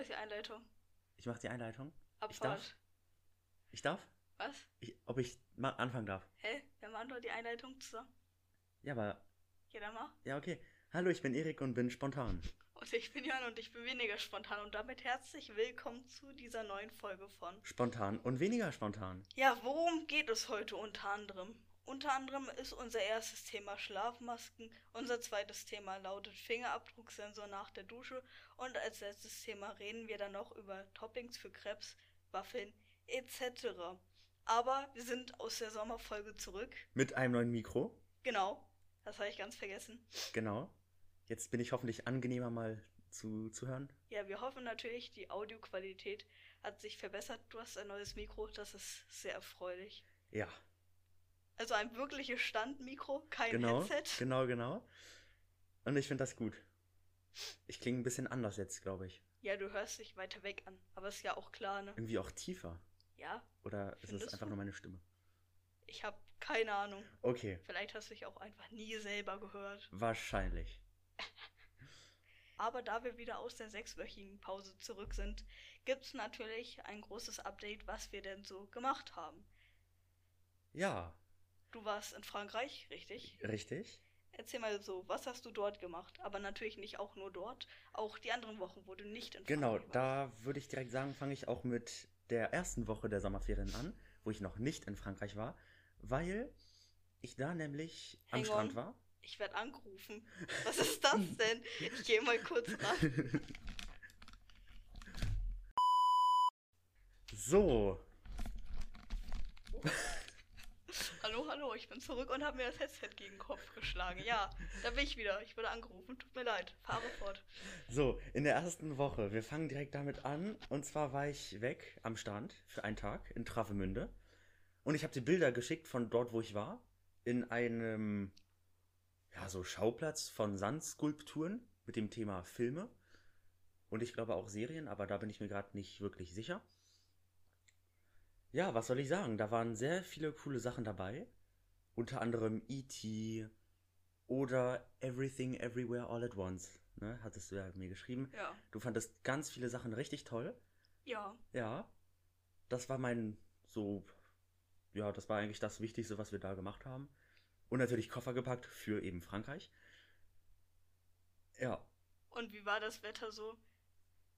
mal die Einleitung. Ich mache die Einleitung. Abfahrt. darf? Ich darf? Was? Ich, ob ich mal anfangen darf? Hä? Wir machen doch die Einleitung zusammen. Ja, aber. Ja, dann mach. Ja, okay. Hallo, ich bin Erik und bin spontan. Und ich bin Jan und ich bin weniger spontan. Und damit herzlich willkommen zu dieser neuen Folge von. Spontan und weniger spontan. Ja, worum geht es heute unter anderem? Unter anderem ist unser erstes Thema Schlafmasken, unser zweites Thema lautet Fingerabdrucksensor nach der Dusche und als letztes Thema reden wir dann noch über Toppings für Krebs, Waffeln etc. Aber wir sind aus der Sommerfolge zurück. Mit einem neuen Mikro. Genau, das habe ich ganz vergessen. Genau. Jetzt bin ich hoffentlich angenehmer mal zu, zu hören. Ja, wir hoffen natürlich, die Audioqualität hat sich verbessert. Du hast ein neues Mikro, das ist sehr erfreulich. Ja, Also ein wirkliches Standmikro, kein genau. Headset. Genau, genau. Und ich finde das gut. Ich klinge ein bisschen anders jetzt, glaube ich. Ja, du hörst dich weiter weg an. Aber ist ja auch klar, ne? Irgendwie auch tiefer. Ja, Oder ist es einfach du? nur meine Stimme? ich habe keine Ahnung. Okay, Vielleicht hast du dich auch einfach nie selber gehört. wahrscheinlich. Aber da wir wieder aus der sechswöchigen Pause zurück sind, gibt es natürlich ein großes Update, was wir denn so gemacht haben. Ja, Du warst in Frankreich, richtig? richtig. Erzähl mal so, was hast du dort gemacht? Aber natürlich nicht auch nur dort, auch die anderen Wochen, wo du nicht in Genau, Frankreich warst. da würde ich direkt sagen, fange ich auch mit der ersten Woche der Sommerferien an, wo ich noch nicht in Frankreich war, weil ich da nämlich am Hang on. Strand war. Ich werde angerufen. Was ist das denn? Ich gehe mal kurz ran. So, Hallo, hallo, ich bin zurück und habe mir das Headset gegen den Kopf geschlagen. Ja, da bin ich wieder. Ich wurde angerufen. Tut mir leid. Fahre fort. so, in der ersten Woche, wir fangen direkt damit an. Und zwar war ich weg am Strand für einen Tag in Travemünde. Und ich habe dir Bilder geschickt von dort, wo ich war. In einem, ja, so Schauplatz von Sandskulpturen mit dem Thema Filme. Und ich glaube auch Serien, aber da bin ich mir gerade nicht wirklich sicher. Ja, was soll ich sagen? Da waren sehr viele coole Sachen dabei. Unter anderem E.T. oder Everything Everywhere All at Once. Ne, hattest du ja mir geschrieben. Ja. Du fandest ganz viele Sachen richtig toll. Ja. Ja. Das war mein so. Ja, das war eigentlich das Wichtigste, was wir da gemacht haben. Und natürlich Koffer gepackt für eben Frankreich. Ja. Und wie war das Wetter so?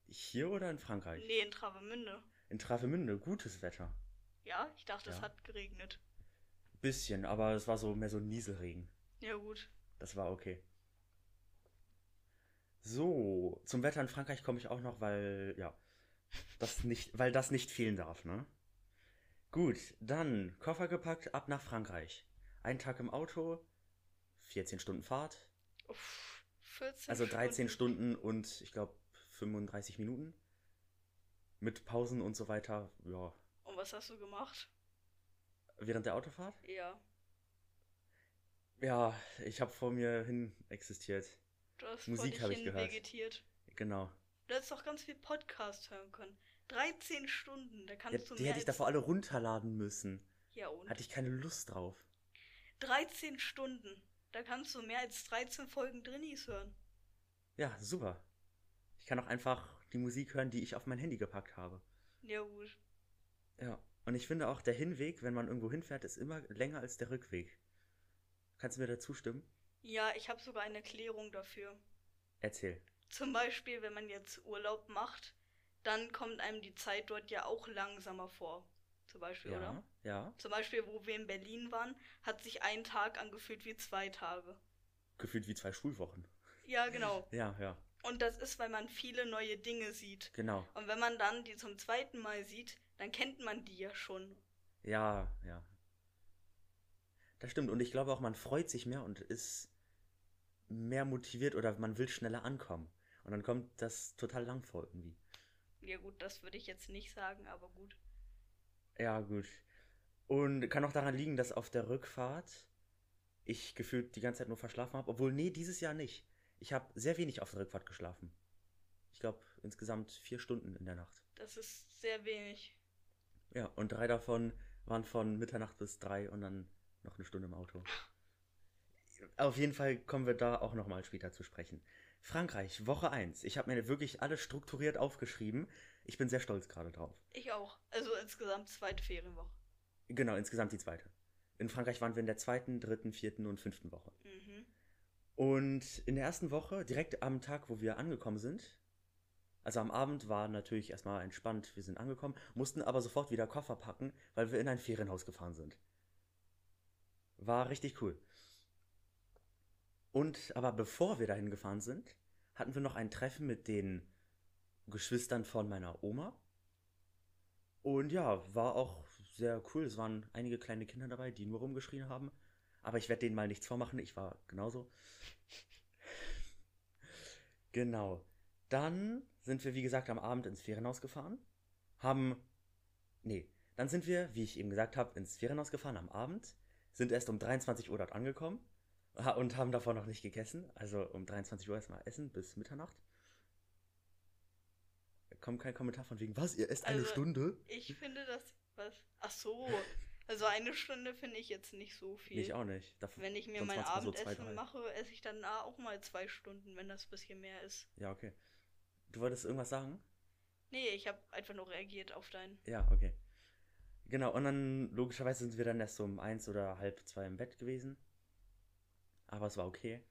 Hier oder in Frankreich? Nee, in Travemünde. In Travemünde, gutes Wetter. Ja, ich dachte, es Ja. hat geregnet. Bisschen, aber es war so mehr so Nieselregen. Ja, gut. Das war okay. So, zum Wetter in Frankreich komme ich auch noch, weil, ja, das nicht, weil das nicht fehlen darf, ne? Gut, dann Koffer gepackt, ab nach Frankreich. Ein Tag im Auto, 14 Stunden Fahrt, Uff, 14 also 13 Stunden und ich glaube 35 Minuten. Mit Pausen und so weiter, ja, Und was hast du gemacht? während der Autofahrt. Ja. Ja, ich habe vor mir hin existiert. Du hast Musik vor dich hab ich gehört. vegetiert. Genau. Du hättest doch ganz viel Podcast hören können. 13 Stunden, da Ja, kannst du die hätte ich davor alle runterladen müssen. Ja, und? Hatte ich keine Lust drauf. 13 Stunden, da kannst du mehr als 13 Folgen Drinnies hören. Ja, super. Ich kann auch einfach die Musik hören, die ich auf mein Handy gepackt habe. Ja, gut. Ja. Und ich finde auch, der Hinweg, wenn man irgendwo hinfährt, ist immer länger als der Rückweg. Kannst du mir dazu stimmen? Ja, ich habe sogar eine Erklärung dafür. Erzähl. Zum Beispiel, wenn man jetzt Urlaub macht, dann kommt einem die Zeit dort ja auch langsamer vor. Zum Beispiel, Ja, oder? ja. Zum Beispiel, wo wir in Berlin waren, hat sich ein Tag angefühlt wie zwei Tage. Gefühlt wie zwei Schulwochen. Ja, genau. Ja, ja. Und das ist, weil man viele neue Dinge sieht. Genau. Und wenn man dann die zum zweiten Mal sieht, dann kennt man die ja schon. Ja, ja. Das stimmt. Und ich glaube auch, man freut sich mehr und ist mehr motiviert oder man will schneller ankommen. Und dann kommt das total lang vor irgendwie. Ja gut, das würde ich jetzt nicht sagen, aber gut. Ja, gut. Und kann auch daran liegen, dass auf der Rückfahrt ich gefühlt die ganze Zeit nur verschlafen habe. Obwohl, nee, dieses Jahr nicht. Ich habe sehr wenig auf der Rückfahrt geschlafen. Ich glaube, insgesamt vier Stunden in der Nacht. Das ist sehr wenig. Ja, und drei davon waren von Mitternacht bis drei und dann noch eine Stunde im Auto. Auf jeden Fall kommen wir da auch nochmal später zu sprechen. Frankreich, Woche 1. Ich habe mir wirklich alles strukturiert aufgeschrieben. Ich bin sehr stolz gerade drauf. Ich auch. Also insgesamt zweite Ferienwoche. Genau, insgesamt die zweite. In Frankreich waren wir in der zweiten, dritten, vierten und fünften Woche. Mhm. Und in der ersten Woche, direkt am Tag, wo wir angekommen sind, also am Abend war natürlich erstmal entspannt, wir sind angekommen, mussten aber sofort wieder Koffer packen, weil wir in ein Ferienhaus gefahren sind. War richtig cool. Und aber bevor wir dahin gefahren sind, hatten wir noch ein Treffen mit den Geschwistern von meiner Oma. Und ja, war auch sehr cool. Es waren einige kleine Kinder dabei, die nur rumgeschrien haben. Aber ich werde denen mal nichts vormachen. Ich war genauso. genau. Dann sind wir, wie gesagt, am Abend ins Ferienhaus gefahren. Haben. Nee. Dann sind wir, wie ich eben gesagt habe, ins Ferienhaus gefahren am Abend. Sind erst um 23 Uhr dort angekommen. Und haben davor noch nicht gegessen. Also um 23 Uhr erstmal essen bis Mitternacht. Kommt kein Kommentar von wegen, was, ihr esst eine Also, Stunde? Ich finde das. Was? Ach so. Also eine Stunde finde ich jetzt nicht so viel. Ich auch nicht. Dafür, Wenn ich mir mein so Abendessen zwei, drei. mache, esse ich dann auch mal zwei Stunden, wenn das ein bisschen mehr ist. Ja, okay. Du wolltest irgendwas sagen? Nee, ich habe einfach nur reagiert auf dein. Ja, okay. Genau, und dann logischerweise sind wir dann erst so um eins oder halb zwei im Bett gewesen. Aber es war okay.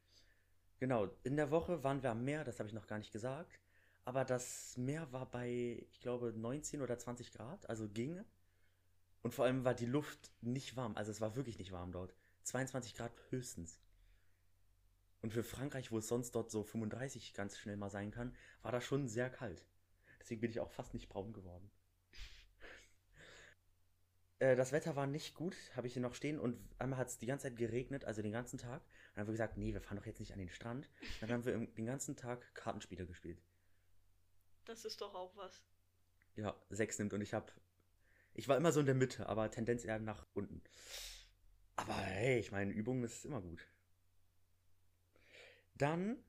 Genau, in der Woche waren wir am Meer, das habe ich noch gar nicht gesagt. Aber das Meer war bei, ich glaube, 19 oder 20 Grad, also ging. Und vor allem war die Luft nicht warm, also es war wirklich nicht warm dort. 22 Grad höchstens. Und für Frankreich, wo es sonst dort so 35 ganz schnell mal sein kann, war das schon sehr kalt. Deswegen bin ich auch fast nicht braun geworden. Äh, das Wetter war nicht gut, habe ich hier noch stehen. Und einmal hat es die ganze Zeit geregnet, also den ganzen Tag. Dann haben wir gesagt, nee, wir fahren doch jetzt nicht an den Strand. Dann haben wir den ganzen Tag Kartenspiele gespielt. Das ist doch auch was. Ja, sechs nimmt und ich habe. Ich war immer so in der Mitte, aber Tendenz eher nach unten. Aber hey, ich meine, Übung ist immer gut. Dann,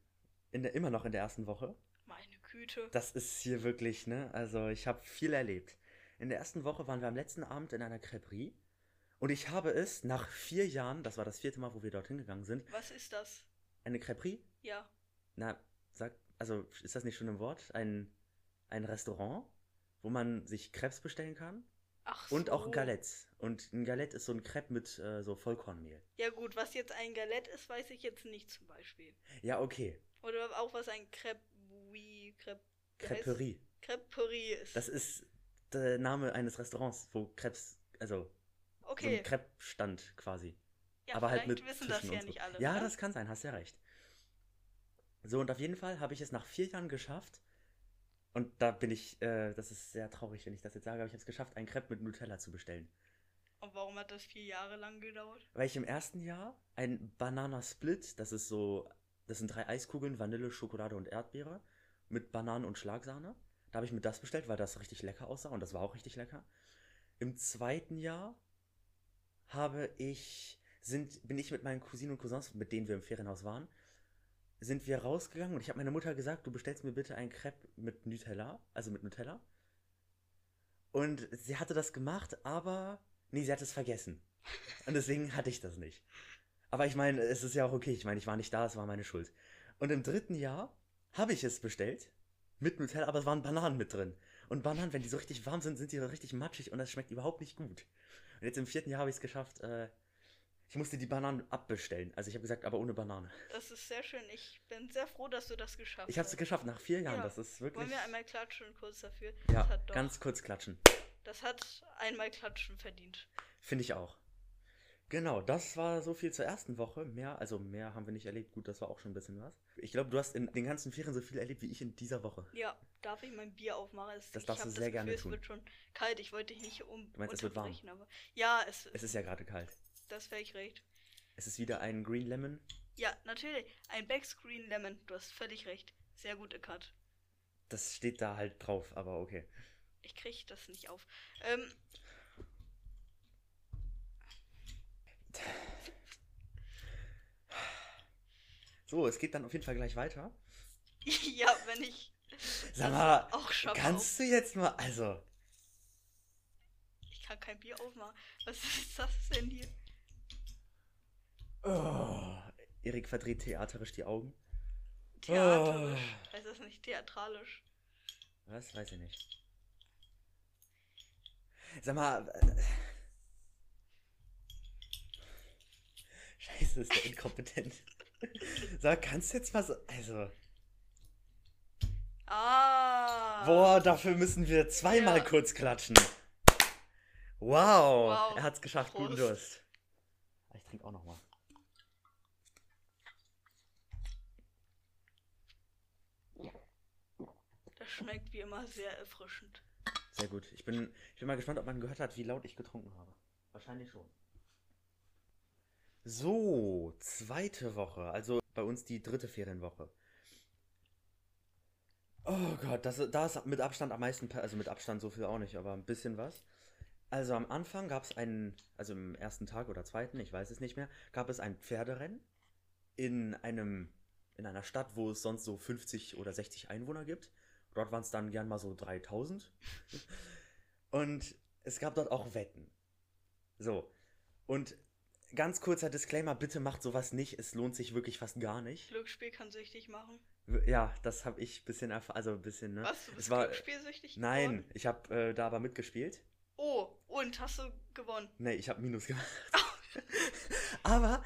in der, immer noch in der ersten Woche, Meine Güte. das ist hier wirklich, ne? Also ich habe viel erlebt. In der ersten Woche waren wir am letzten Abend in einer Crêperie. Und ich habe es nach vier Jahren, das war das vierte Mal, wo wir dorthin gegangen sind, Was ist das? eine Crêperie? Ja. Na, sag, also ist das nicht schon ein Wort? Ein, ein Restaurant, wo man sich Crepes bestellen kann? Ach Und so. auch Galettes. Und ein Galette ist so ein Crepe mit äh, so Vollkornmehl. Ja gut, was jetzt ein Galette ist, weiß ich jetzt nicht zum Beispiel. Ja, okay. Oder auch was ein Crepe, wie Crepe, Crêperie. Creperie ist. Das ist der Name eines Restaurants, wo Crepes, also so okay. ein Crepe-Stand quasi. ja, aber halt mit wissen das Tischen ja und so. nicht alle. Ja, ne? das kann sein, hast ja recht. So, und auf jeden Fall habe ich es nach vier Jahren geschafft. Und da bin ich, äh, das ist sehr traurig, wenn ich das jetzt sage, aber ich habe es geschafft, ein Crepe mit Nutella zu bestellen. Und warum hat das vier Jahre lang gedauert? Weil ich im ersten Jahr ein Banana Split, das ist so, das sind drei Eiskugeln, Vanille, Schokolade und Erdbeere, mit Bananen und Schlagsahne. Da habe ich mir das bestellt, weil das richtig lecker aussah und das war auch richtig lecker. Im zweiten Jahr habe ich, sind, bin ich mit meinen Cousinen und Cousins, mit denen wir im Ferienhaus waren, sind wir rausgegangen und ich habe meiner Mutter gesagt, du bestellst mir bitte ein Crepe mit Nutella, also mit Nutella. Und sie hatte das gemacht, aber nee, sie hat es vergessen. Und deswegen hatte ich das nicht. Aber ich meine, es ist ja auch okay. Ich meine, ich war nicht da, es war meine Schuld. Und im dritten Jahr habe ich es bestellt mit Nutella, aber es waren Bananen mit drin. Und Bananen, wenn die so richtig warm sind, sind die so richtig matschig und das schmeckt überhaupt nicht gut. Und jetzt im vierten Jahr habe ich es geschafft. Äh, ich musste die Bananen abbestellen. Also ich habe gesagt, aber ohne Banane. Das ist sehr schön. Ich bin sehr froh, dass du das geschafft Ich habe es hast. geschafft nach vier Jahren. Ja. Das ist wirklich. Wollen wir einmal klatschen kurz dafür? ja, doch, ganz kurz klatschen. das hat einmal klatschen verdient. Finde ich auch. Genau, das war so viel zur ersten Woche. Mehr, also mehr haben wir nicht erlebt. Gut, das war auch schon ein bisschen was. Ich glaube, du hast in den ganzen Ferien so viel erlebt wie ich in dieser Woche. Ja, darf ich mein Bier aufmachen? Es, Das darfst du sehr gerne Gefühl, tun. Es wird schon kalt. Ich wollte dich nicht um Du meinst, es wird warm? aber ja, es, Es ist ja gerade kalt. Das ich recht. Es ist wieder ein Green Lemon. Ja, natürlich. Ein Backscreen Lemon. Du hast völlig recht. Sehr gut erkannt. Das steht da halt drauf, aber okay. Ich krieg das nicht auf. Ähm, So, es geht dann auf jeden Fall gleich weiter. ja, wenn ich Sag mal, auch kannst du jetzt mal, also, Ich kann kein Bier aufmachen. Was ist das denn hier? Oh, Erik verdreht theaterisch die Augen. Theaterisch. Heißt das nicht theatralisch? Was? Weiß ich nicht. Sag mal. äh, Scheiße, ist der inkompetent. Sag, kannst du jetzt mal so. Also. Ah. Boah, dafür müssen wir zweimal Ja. kurz klatschen. Wow, Wow. er hat's geschafft, guten Prost. Durst. Ah, Ich trinke auch noch mal. Das schmeckt wie immer sehr erfrischend. Sehr gut. Ich bin, ich bin mal gespannt, ob man gehört hat, wie laut ich getrunken habe. Wahrscheinlich schon. So, zweite Woche. Also bei uns die dritte Ferienwoche. Oh Gott, das, da ist mit Abstand am meisten, also mit Abstand so viel auch nicht, aber ein bisschen was. Also am Anfang gab es einen, also im ersten Tag oder zweiten, ich weiß es nicht mehr, gab es ein Pferderennen in einem, in einer Stadt, wo es sonst so 50 oder 60 Einwohner gibt. Dort waren es dann gern mal so 3000. Und es gab dort auch Wetten. So. Und ganz kurzer Disclaimer, bitte macht sowas nicht. Es lohnt sich wirklich fast gar nicht. Glücksspiel kann süchtig machen. Ja, das habe ich ein bisschen erfahren. Also ein bisschen, ne? Was? Du Es bist war, Glücksspielsüchtig nein, geworden? ich habe äh, da aber mitgespielt. Oh, und hast du gewonnen? Nee, ich habe Minus gemacht. aber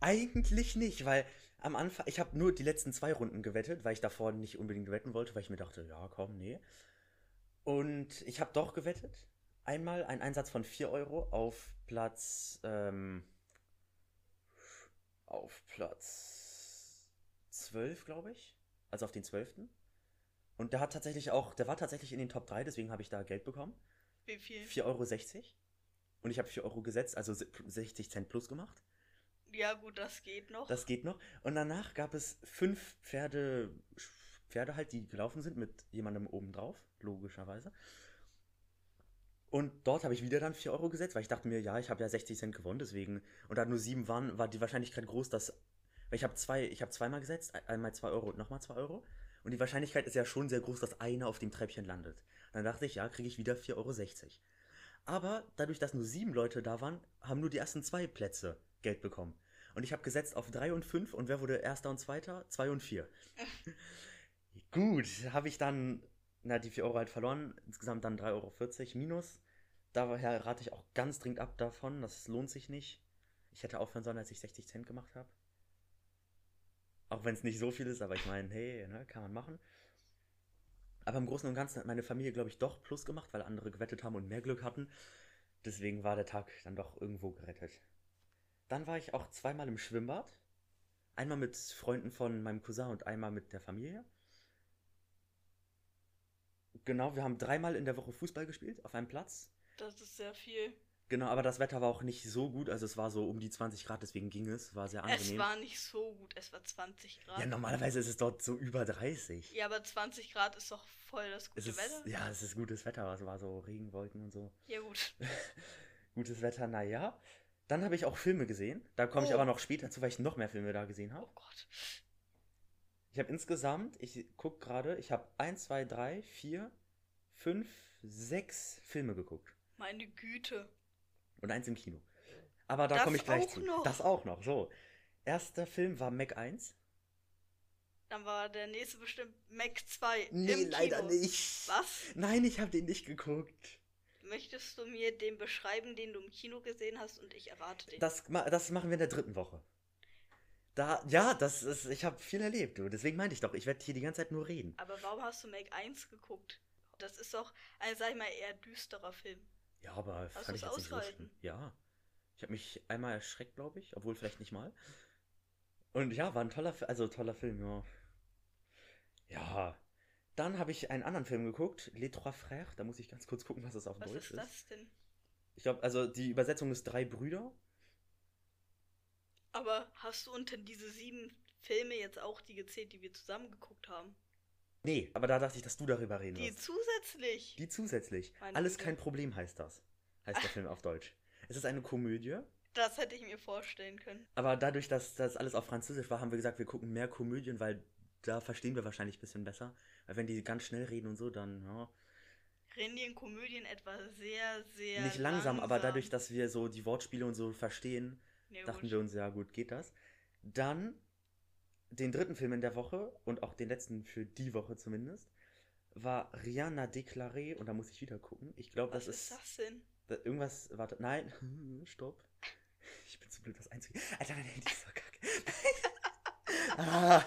eigentlich nicht, weil am Anfang, ich habe nur die letzten zwei Runden gewettet, weil ich davor nicht unbedingt wetten wollte, weil ich mir dachte, ja, komm, nee. Und ich habe doch gewettet. Einmal ein Einsatz von 4 Euro auf Platz, ähm, auf Platz 12, glaube ich. Also auf den 12. Und der hat tatsächlich auch, der war tatsächlich in den Top 3, deswegen habe ich da Geld bekommen. Wie viel? 4,60 Euro. Und ich habe 4 Euro gesetzt, also se- 60 Cent plus gemacht. Ja, gut, das geht noch. Das geht noch. Und danach gab es fünf Pferde, Pferde halt, die gelaufen sind mit jemandem oben drauf, logischerweise. Und dort habe ich wieder dann 4 Euro gesetzt, weil ich dachte mir, ja, ich habe ja 60 Cent gewonnen, deswegen. Und da nur sieben waren, war die Wahrscheinlichkeit groß, dass. Weil ich habe zwei, ich habe zweimal gesetzt, einmal 2 Euro und nochmal 2 Euro. Und die Wahrscheinlichkeit ist ja schon sehr groß, dass einer auf dem Treppchen landet. Dann dachte ich, ja, kriege ich wieder 4,60 Euro. Aber dadurch, dass nur sieben Leute da waren, haben nur die ersten zwei Plätze Geld bekommen. Und ich habe gesetzt auf 3 und 5 und wer wurde erster und zweiter? 2 und 4. Gut, habe ich dann, na, die 4 Euro halt verloren, insgesamt dann 3,40 Euro minus. Daher rate ich auch ganz dringend ab davon, das lohnt sich nicht. Ich hätte aufhören sollen, als ich 60 Cent gemacht habe. Auch wenn es nicht so viel ist, aber ich meine, hey, ne, kann man machen. Aber im Großen und Ganzen hat meine Familie, glaube ich, doch Plus gemacht, weil andere gewettet haben und mehr Glück hatten. Deswegen war der Tag dann doch irgendwo gerettet. Dann war ich auch zweimal im Schwimmbad. Einmal mit Freunden von meinem Cousin und einmal mit der Familie. Genau, wir haben dreimal in der Woche Fußball gespielt auf einem Platz. Das ist sehr viel. Genau, aber das Wetter war auch nicht so gut. Also es war so um die 20 Grad, deswegen ging es. War sehr Es angenehm. war nicht so gut, es war 20 Grad. ja, normalerweise ist es dort so über 30. Ja, aber 20 Grad ist doch voll das es gute ist, Wetter. Ja, es ist gutes Wetter. Es war so Regenwolken und so. Ja, gut. Gutes Wetter, naja. Dann habe ich auch Filme gesehen. Da komme ich Oh. aber noch später zu, weil ich noch mehr Filme da gesehen habe. Oh Gott. Ich habe insgesamt, ich gucke gerade, ich habe 1, 2, 3, 4, 5, 6 Filme geguckt. Meine Güte. Und eins im Kino. Aber da komme ich gleich auch zu. noch? Das auch noch. So. Erster Film war Mac 1. Dann war der nächste bestimmt Mac 2. Nee, leider Kino. nicht. Was? Nein, ich habe den nicht geguckt. Möchtest du mir den beschreiben, den du im Kino gesehen hast und ich errate den? Das, das machen wir in der dritten Woche. Da, ja, das ist, ich habe viel erlebt, du. Deswegen meinte ich doch, ich werde hier die ganze Zeit nur reden. Aber warum hast du Mac 1 geguckt? Das ist doch ein, sag ich mal, eher düsterer Film. Ja, aber Hast fand ich jetzt nicht so. Ja. Ich habe mich einmal erschreckt, glaube ich, obwohl vielleicht nicht mal. Und ja, war ein toller, also toller Film, ja. Ja. Dann habe ich einen anderen Film geguckt, Les Trois Frères. Da muss ich ganz kurz gucken, was das auf Was Deutsch ist das denn? Ich glaube, also die Übersetzung ist drei Brüder. Aber hast du unter diese sieben Filme jetzt auch die gezählt, die wir zusammen geguckt haben? Nee, aber da dachte ich, dass du darüber reden Die wirst. zusätzlich? Die zusätzlich. Meine Alles Güte. kein Problem heißt das. Heißt der Film auf Deutsch. Es ist eine Komödie, Das hätte ich mir vorstellen können. aber dadurch, dass das alles auf Französisch war, haben wir gesagt, wir gucken mehr Komödien, weil da verstehen wir wahrscheinlich ein bisschen besser. Weil wenn die ganz schnell reden und so, dann, ja. Reden die in Komödien etwa sehr, sehr. Nicht langsam, aber dadurch, dass wir so die Wortspiele und so verstehen, Ja, dachten gut. wir uns, ja gut, geht das. Dann den dritten Film in der Woche und auch den letzten für die Woche zumindest war Rihanna Déclaré und da muss ich wieder gucken. Ich glaube, das Was ist, ist das denn? da- irgendwas. Warte, nein, stopp. Ich bin zu blöd, das einzige. Alter, dein Handy ist so kacke. ah,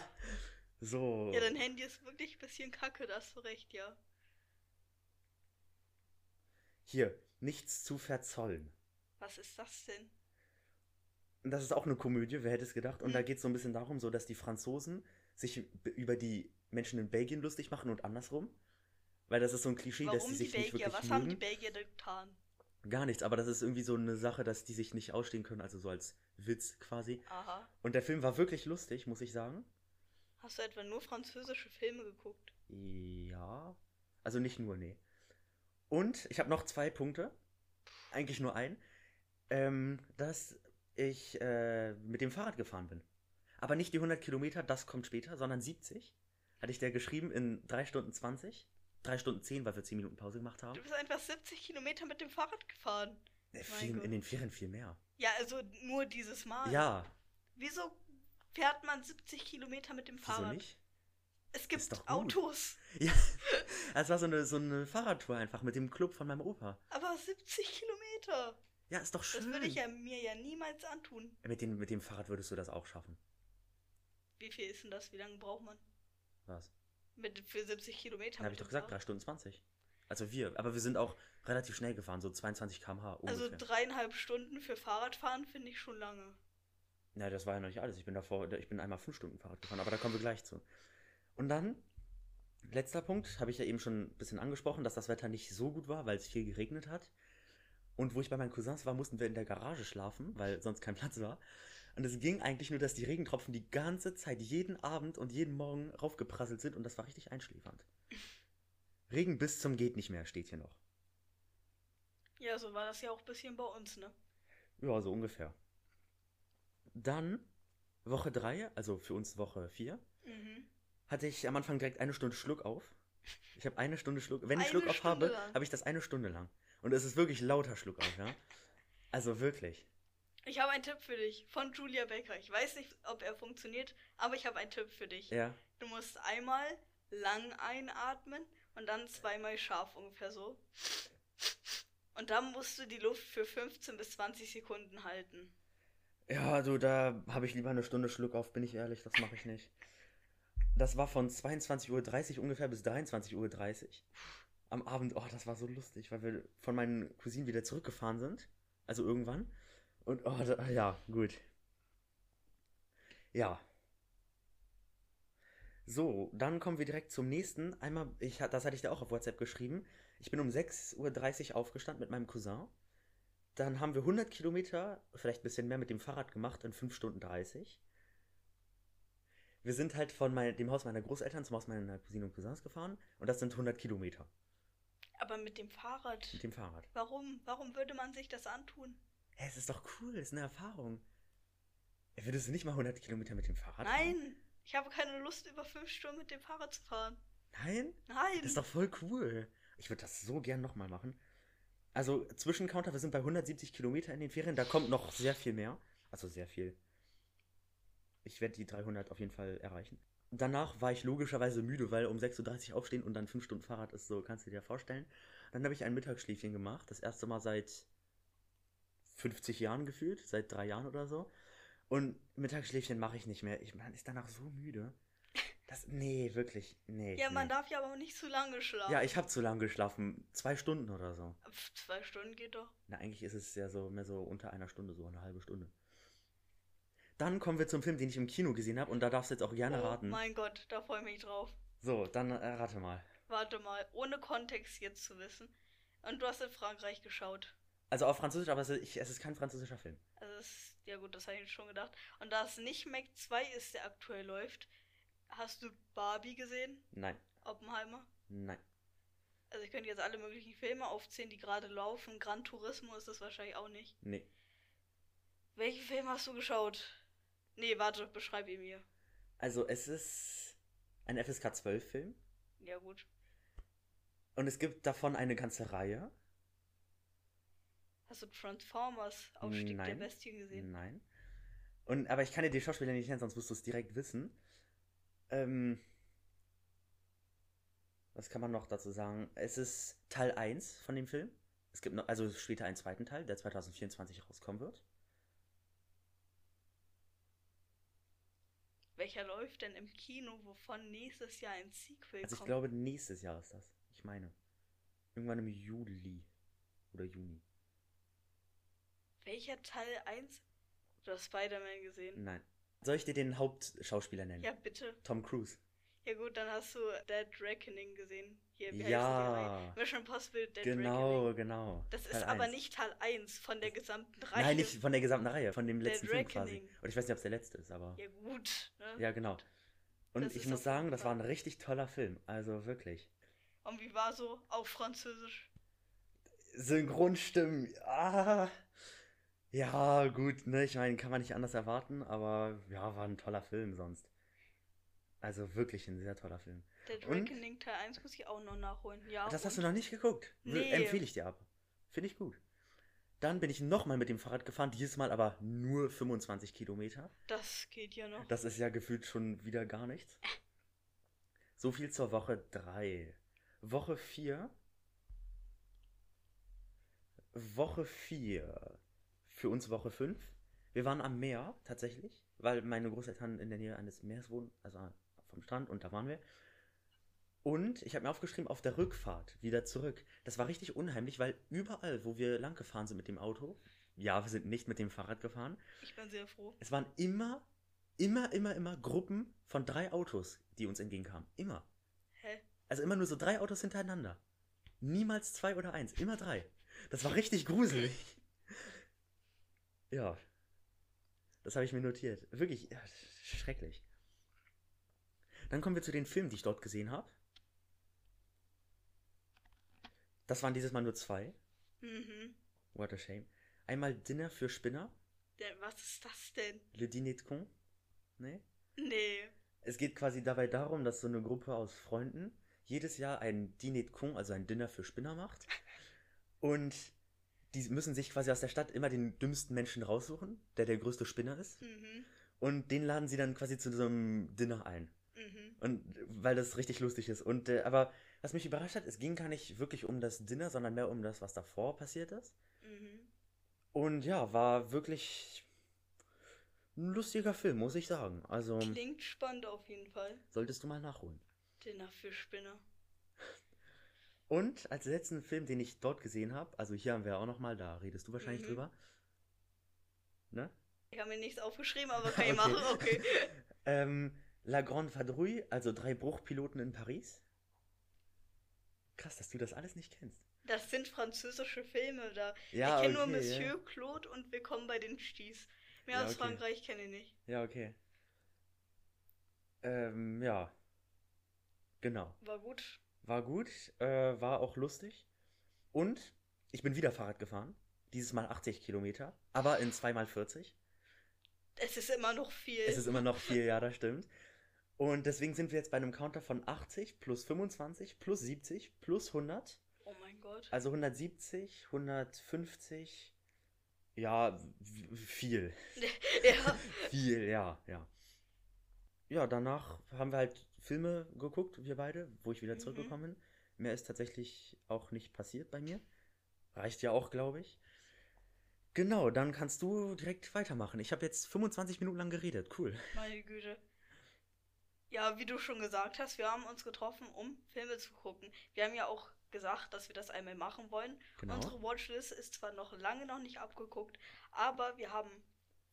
so. Ja, dein Handy ist wirklich ein bisschen kacke, da hast du recht, ja. Hier, nichts zu verzollen. Was ist das denn? Das ist auch eine Komödie, wer hätte es gedacht? Und Hm. da geht es so ein bisschen darum, so dass die Franzosen sich über die Menschen in Belgien lustig machen und andersrum. Weil das ist so ein Klischee, dass Warum die die sich nicht Belgier? wirklich Was haben die mögen. Belgier denn getan? Gar nichts, aber das ist irgendwie so eine Sache, dass die sich nicht ausstehen können, also so als Witz quasi. Aha. Und der Film war wirklich lustig, muss ich sagen. Hast du etwa nur französische Filme geguckt? Ja. Also nicht nur, nee. Und ich habe noch zwei Punkte. Eigentlich nur ein. Ähm, dass ich äh, mit dem Fahrrad gefahren bin. Aber nicht die 100 Kilometer, das kommt später, sondern 70. Hatte ich der geschrieben in 3 Stunden 20. 3 Stunden 10, weil wir 10 Minuten Pause gemacht haben. Du bist einfach 70 Kilometer mit dem Fahrrad gefahren. Äh, viel, in den Ferien viel mehr. Ja, also nur dieses Mal. Ja, Wieso fährt man 70 Kilometer mit dem wieso Fahrrad? nicht? Es gibt. Autos. Ja, es war so eine, so eine Fahrradtour einfach mit dem Club von meinem Opa. Aber 70 Kilometer. Ja, ist doch schön. Das würde ich ja, mir ja niemals antun. mit, dem, mit dem Fahrrad würdest du das auch schaffen. Wie viel ist denn das? Wie lange braucht man? Was? Mit, für 70 Kilometer? Habe ich doch gesagt, 3 Fahrrad? Stunden 20. Also wir. Aber wir sind auch relativ schnell gefahren, so 22 km/h ungefähr. Also dreieinhalb Stunden für Fahrradfahren finde ich schon lange. Na, das war ja noch nicht alles. Ich bin davor, ich bin einmal 5 Stunden Fahrrad gefahren, aber da kommen wir gleich zu. Und dann, letzter Punkt, habe ich ja eben schon ein bisschen angesprochen, dass das Wetter nicht so gut war, weil es viel geregnet hat. Und wo ich bei meinen Cousins war, mussten wir in der Garage schlafen, weil sonst kein Platz war. Und es ging eigentlich nur, dass die Regentropfen die ganze Zeit, jeden Abend und jeden Morgen raufgeprasselt sind und das war richtig einschläfernd. Regen bis zum geht nicht mehr steht hier noch. Ja, so war das ja auch ein bisschen bei uns, ne? Ja, so ungefähr. Dann Woche 3, also für uns Woche 4, Mhm. hatte ich am Anfang direkt eine Stunde Schluck auf. Ich habe eine Stunde Schluck. Wenn ich Eine Schluck auf Stunde habe, lang? habe ich das eine Stunde lang. Und es ist wirklich lauter Schluck auf, ja. Also wirklich. Ich habe einen Tipp für dich von Julia Becker. Ich weiß nicht, ob er funktioniert, aber ich habe einen Tipp für dich. Ja. Du musst einmal lang einatmen und dann zweimal scharf ungefähr so. Und dann musst du die Luft für 15 bis 20 Sekunden halten. Ja, du, da habe ich lieber eine Stunde Schluck auf, bin ich ehrlich, das mache ich nicht. Das war von 22.30 Uhr ungefähr bis 23.30 Uhr. Am Abend, oh, das war so lustig, weil wir von meinen Cousinen wieder zurückgefahren sind. Also irgendwann. Und, oh, da, ja, gut. Ja. So, dann kommen wir direkt zum nächsten. Einmal, ich, das hatte ich dir auch auf WhatsApp geschrieben. Ich bin um 6.30 Uhr aufgestanden mit meinem Cousin. Dann haben wir 100 Kilometer, vielleicht ein bisschen mehr mit dem Fahrrad gemacht in 5 Stunden 30. Wir sind halt von mein, dem Haus meiner Großeltern zum Haus meiner Cousinen und Cousins gefahren und das sind 100 Kilometer Aber mit dem Fahrrad. mit dem Fahrrad. Warum? Warum würde man sich das antun? Hä, es ist doch cool, es ist eine Erfahrung. Würdest du nicht mal 100 Kilometer mit dem Fahrrad fahren? Nein! Ich habe keine Lust, über fünf Stunden mit dem Fahrrad zu fahren. Nein? Nein! Das ist doch voll cool. Ich würde das so gern nochmal machen. Also, Zwischencounter, wir sind bei 170 Kilometer in den Ferien, da kommt noch sehr viel mehr. Also sehr viel. Ich werde die 300 auf jeden Fall erreichen. Danach war ich logischerweise müde, weil um 6.30 Uhr aufstehen und dann 5 Stunden Fahrrad ist, so kannst du dir vorstellen. Dann habe ich ein Mittagsschläfchen gemacht, das erste Mal seit 50 Jahren gefühlt, seit drei Jahren oder so. Und Mittagsschläfchen mache ich nicht mehr. Ich, man ist danach so müde. Das, nee, wirklich, nee. ja, man nee. darf ja aber auch nicht zu lange schlafen. Ja, ich habe zu lange geschlafen. Zwei Stunden oder so. Pff, Zwei Stunden geht doch. Na, eigentlich ist es ja so mehr so unter einer Stunde, so eine halbe Stunde. Dann kommen wir zum Film, den ich im Kino gesehen habe und da darfst du jetzt auch gerne oh raten. mein Gott, da freue ich mich drauf. So, dann äh, rate mal. Warte mal, ohne Kontext jetzt zu wissen. Und du hast in Frankreich geschaut. Also auf Französisch, aber es ist, es ist kein französischer Film. Also es, ja gut, das habe ich schon gedacht. Und da es nicht Mac 2 ist, der aktuell läuft, hast du Barbie gesehen? Nein, Oppenheimer? nein. Also ich könnte jetzt alle möglichen Filme aufzählen, die gerade laufen. Gran Turismo ist das wahrscheinlich auch nicht. Nee. Welchen Film hast du geschaut? Nee, warte, beschreib ihn mir. Also es ist ein FSK 12-Film Ja gut. und es gibt davon eine ganze Reihe. Hast du Transformers Aufstieg der Nein. Bestien gesehen? Nein. Und, aber ich kann dir die Schauspieler nicht nennen, sonst wirst du es direkt wissen. Ähm, was kann man noch dazu sagen? Es ist Teil 1 von dem Film. Es gibt noch, also später einen zweiten Teil, der 2024 rauskommen wird. Welcher läuft denn im Kino, wovon nächstes Jahr ein Sequel Also ich kommt? glaube, nächstes Jahr ist das. Ich meine. Irgendwann im Juli. Oder Juni. Welcher Teil 1? Du hast Spider-Man gesehen. Nein. Soll ich dir den Hauptschauspieler nennen? Ja, bitte. Tom Cruise. Ja gut, dann hast du Dead Reckoning gesehen. Hier, wie Ja. Mission Possible Dead Genau, Reckoning. genau. Das ist Teil aber eins. nicht Teil 1 von der gesamten Reihe. Nein, nicht von der gesamten Reihe, von dem Dead letzten Film quasi. Reckoning. Oder ich weiß nicht, ob es der letzte ist, aber. Ja gut. Ne? Ja, genau. Und Das ich muss sagen, das war ein richtig toller Film. Also wirklich. Und wie war so auf Französisch? Synchronstimmen. Ah. Ja, gut, ne? Ich meine, kann man nicht anders erwarten, aber ja, war ein toller Film sonst. Also wirklich ein sehr toller Film. Dead Und? Reckoning Teil 1 muss ich auch noch nachholen. Ja, Das hast du noch nicht geguckt. Nee. Empfehle ich dir aber. Finde ich gut. Dann bin ich nochmal mit dem Fahrrad gefahren, dieses Mal aber nur 25 Kilometer. Das geht ja noch. Das ist ja gefühlt schon wieder gar nichts. So viel zur Woche 3. Woche 4. Woche 4. Für uns Woche 5. Wir waren am Meer tatsächlich, weil meine Großeltern in der Nähe eines Meeres wohnen, also vom Strand, und da waren wir. Und ich habe mir aufgeschrieben, auf der Rückfahrt wieder zurück. Das war richtig unheimlich, weil überall, wo wir lang gefahren sind mit dem Auto, ja, wir sind nicht mit dem Fahrrad gefahren, Ich bin sehr froh. es waren immer, immer, immer, immer Gruppen von drei Autos, die uns entgegenkamen. Immer. Hä? Also immer nur so drei Autos hintereinander. Niemals zwei oder eins, immer drei. Das war richtig gruselig. Ja. Das habe ich mir notiert. Wirklich ja, schrecklich. Dann kommen wir zu den Filmen, die ich dort gesehen habe. Das waren dieses Mal nur zwei. Mhm. What a shame. Einmal Dinner für Spinner. Der, was ist das denn? Le Dîner de Con. Nee? Nee. Es geht quasi dabei darum, dass so eine Gruppe aus Freunden jedes Jahr ein Dîner de Con, also ein Dinner für Spinner macht. Und die müssen sich quasi aus der Stadt immer den dümmsten Menschen raussuchen, der der größte Spinner ist. Mhm. Und den laden sie dann quasi zu so einem Dinner ein. Mhm. Und weil das richtig lustig ist. Und äh, aber was mich überrascht hat, es ging gar nicht wirklich um das Dinner, sondern mehr um das, was davor passiert ist. Mhm. Und ja, war wirklich ein lustiger Film, muss ich sagen. Also Klingt spannend auf jeden Fall. solltest du mal nachholen. Dinner für Spinner. Und als letzten Film, den ich dort gesehen habe, also hier haben wir auch nochmal, da redest du wahrscheinlich Mhm. drüber. Ne? Ich habe mir nichts aufgeschrieben, aber kann ich Okay. machen. Okay. Ähm, La Grande Vadrouille, also drei Bruchpiloten in Paris. Krass, dass du das alles nicht kennst. Das sind französische Filme da. Ja, ich kenne nur okay, Monsieur ja. Claude und Willkommen bei den Sties. Mehr Ja, aus okay. Frankreich kenne ich nicht. Ja, okay. Ähm, ja. Genau. War gut. War gut, äh, war auch lustig. Und ich bin wieder Fahrrad gefahren. Dieses Mal 80 Kilometer, aber in 2x40. Es ist immer noch viel. Es ist immer noch viel, ja, das stimmt. Und deswegen sind wir jetzt bei einem Counter von 80 plus 25 plus 70 plus 100. oh mein Gott. Also 170, 150. Ja, viel. ja. Viel, ja, ja. Ja, danach haben wir halt Filme geguckt, wir beide, wo ich wieder Mhm. zurückgekommen bin. Mehr ist tatsächlich auch nicht passiert bei mir. Reicht ja auch, glaube ich. Genau, dann kannst du direkt weitermachen. Ich habe jetzt 25 Minuten lang geredet. Cool. Meine Güte. Ja, wie du schon gesagt hast, wir haben uns getroffen, um Filme zu gucken. Wir haben ja auch gesagt, dass wir das einmal machen wollen. Genau. Unsere Watchlist ist zwar noch lange noch nicht abgeguckt, aber wir haben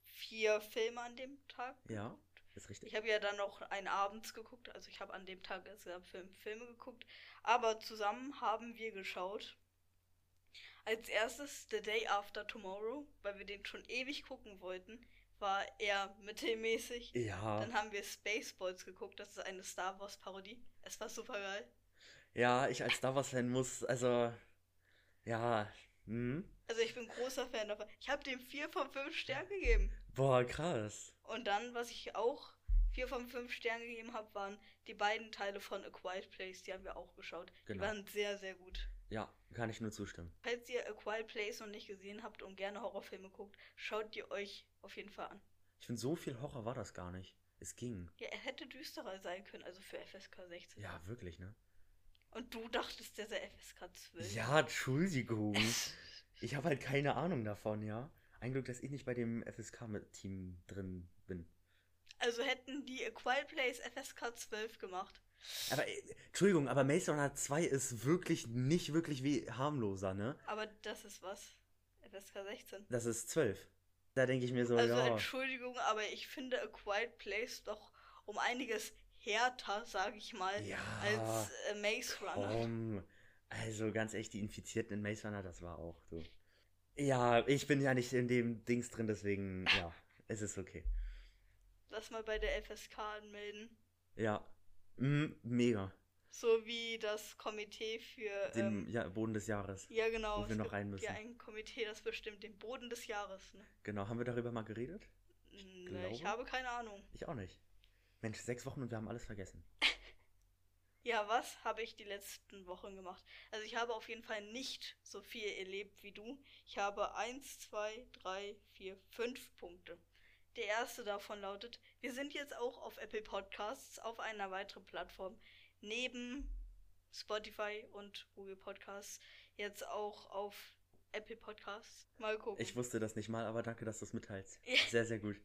vier Filme an dem Tag. Ja, geguckt. ist richtig. Ich habe ja dann noch einen abends geguckt, also ich habe an dem Tag insgesamt fünf Filme geguckt. Aber zusammen haben wir geschaut. Als erstes The Day After Tomorrow, weil wir den schon ewig gucken wollten, war eher mittelmäßig. Ja, Dann haben wir Spaceballs geguckt, das ist eine Star Wars Parodie. Es war super geil. ja, ich als Star Wars-Fan muss, also, ja, hm. Also ich bin großer Fan davon. Ich habe dem 4 von 5 Sternen gegeben. Boah, krass. Und dann, was ich auch 4 von 5 Sternen gegeben habe, waren die beiden Teile von A Quiet Place. Die haben wir auch geschaut. Genau. Die waren sehr, sehr gut. Ja, kann ich nur zustimmen. Falls ihr A Quiet Place noch nicht gesehen habt und gerne Horrorfilme guckt, schaut die euch auf jeden Fall an. Ich finde, so viel Horror war das gar nicht. Es ging. Ja, er hätte düsterer sein können, also für FSK 16. Ja, wirklich, ne? Und du dachtest, der sei FSK 12. Ja, Entschuldigung. Ich habe halt keine Ahnung davon, ja. Ein Glück, dass ich nicht bei dem FSK-Team drin bin. Also hätten die A Quiet Place FSK 12 gemacht. Aber, äh, Entschuldigung, aber Maze Runner 2 ist wirklich nicht wirklich wie harmloser, ne? Aber das ist was? FSK 16. Das ist 12. Da denke ich mir so, Also ja. Entschuldigung, aber ich finde A Quiet Place doch um einiges härter, sag ich mal, Ja, als äh, Maze Runner. Komm. Also ganz echt, die Infizierten in Maze Runner, das war auch so. Ja, ich bin ja nicht in dem Dings drin, deswegen, ja, es ist okay. Lass mal bei der FSK anmelden. Ja, mm, mega. So wie das Komitee für. Den Ähm, ja, Boden des Jahres. ja, genau. wo wir noch rein müssen. Ja, ein Komitee, das bestimmt den Boden des Jahres. Ne? Genau, haben wir darüber mal geredet? Ne, ich glaube. habe keine Ahnung. Ich auch nicht. Mensch, sechs Wochen und wir haben alles vergessen. Ja, was habe ich die letzten Wochen gemacht? Also ich habe auf jeden Fall nicht so viel erlebt wie du. Ich habe eins, zwei, drei, vier, fünf Punkte. Der erste davon lautet, wir sind jetzt auch auf Apple Podcasts auf einer weiteren Plattform. Neben Spotify und Google Podcasts jetzt auch auf Apple Podcasts. Mal gucken. Ich wusste das nicht mal, aber danke, dass du es mitteilst. Ja. Sehr, sehr gut.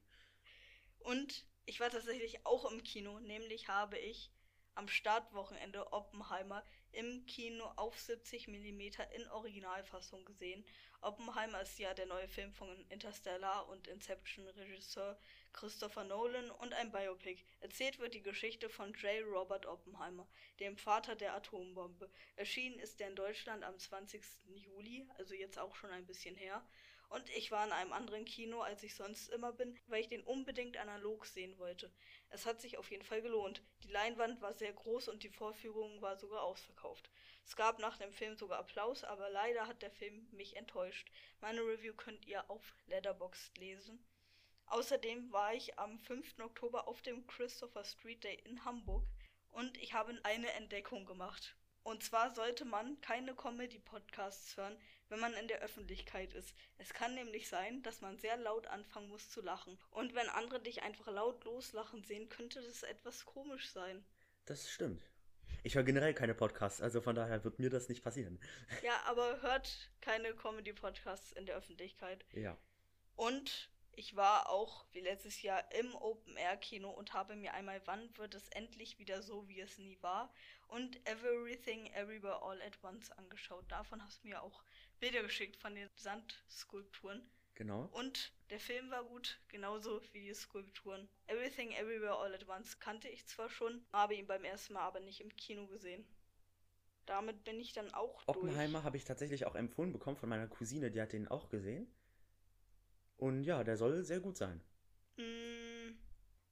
Und ich war tatsächlich auch im Kino, nämlich habe ich am Startwochenende Oppenheimer im Kino auf 70 mm in Originalfassung gesehen. Oppenheimer ist ja der neue Film von Interstellar und Inception Regisseur Christopher Nolan und ein Biopic. Erzählt wird die Geschichte von J. Robert Oppenheimer, dem Vater der Atombombe. Erschienen ist er in Deutschland am 20. Juli, also jetzt auch schon ein bisschen her. Und ich war in einem anderen Kino, als ich sonst immer bin, weil ich den unbedingt analog sehen wollte. Es hat sich auf jeden Fall gelohnt. Die Leinwand war sehr groß und die Vorführung war sogar ausverkauft. Es gab nach dem Film sogar Applaus, aber leider hat der Film mich enttäuscht. Meine Review könnt ihr auf Letterboxd lesen. Außerdem war ich am 5. Oktober auf dem Christopher Street Day in Hamburg und ich habe eine Entdeckung gemacht. Und zwar sollte man keine Comedy-Podcasts hören, wenn man in der Öffentlichkeit ist. Es kann nämlich sein, dass man sehr laut anfangen muss zu lachen. Und wenn andere dich einfach laut loslachen sehen, könnte das etwas komisch sein. Das stimmt. Ich höre generell keine Podcasts, also von daher wird mir das nicht passieren. Ja, aber hört keine Comedy-Podcasts in der Öffentlichkeit. Ja. Und ich war auch wie letztes Jahr im Open-Air-Kino und habe mir einmal Wann wird es endlich wieder so, wie es nie war und Everything Everywhere All at Once angeschaut. Davon hast du mir auch Bilder geschickt von den Sandskulpturen. Genau. Und der Film war gut, genauso wie die Skulpturen. Everything Everywhere All at Once kannte ich zwar schon, habe ihn beim ersten Mal aber nicht im Kino gesehen. Damit bin ich dann auch Oppenheimer habe ich tatsächlich auch empfohlen bekommen von meiner Cousine, die hat den auch gesehen. Und ja, der soll sehr gut sein. Mm,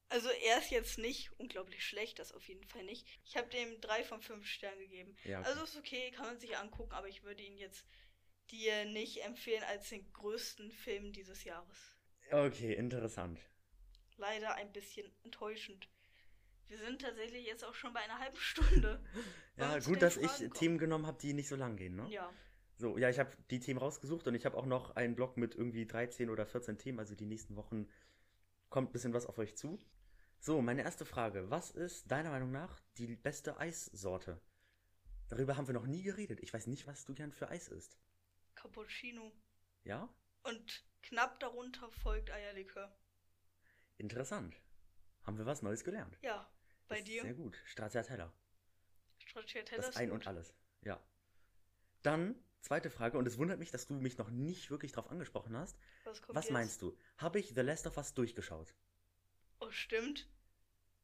Also er ist jetzt nicht unglaublich schlecht, das auf jeden Fall nicht. Ich habe dem drei von fünf Sternen gegeben. Ja, okay. Also ist okay, kann man sich angucken, aber ich würde ihn jetzt dir nicht empfehlen als den größten Film dieses Jahres. okay, interessant. Leider ein bisschen enttäuschend. Wir sind tatsächlich jetzt auch schon bei einer halben Stunde. Ja, gut, dass ich Fragen kommen? Themen genommen habe, die nicht so lang gehen, ne? Ja. So, ja, ich habe die Themen rausgesucht und ich habe auch noch einen Blog mit irgendwie 13 oder 14 Themen, also die nächsten Wochen kommt ein bisschen was auf euch zu. So, meine erste Frage. Was ist deiner Meinung nach die beste Eissorte? Darüber haben wir noch nie geredet. Ich weiß nicht, was du gern für Eis isst. Cappuccino. Ja? Und knapp darunter folgt Eierlikör. Interessant. Haben wir was Neues gelernt. Ja. Bei Das dir? Sehr gut. Stracciatella. Stracciatella Das ist Ein gut. und alles. Ja. Dann, zweite Frage, und es wundert mich, dass du mich noch nicht wirklich drauf angesprochen hast. Was, kommt Was meinst du? Habe ich The Last of Us durchgeschaut? Oh, stimmt.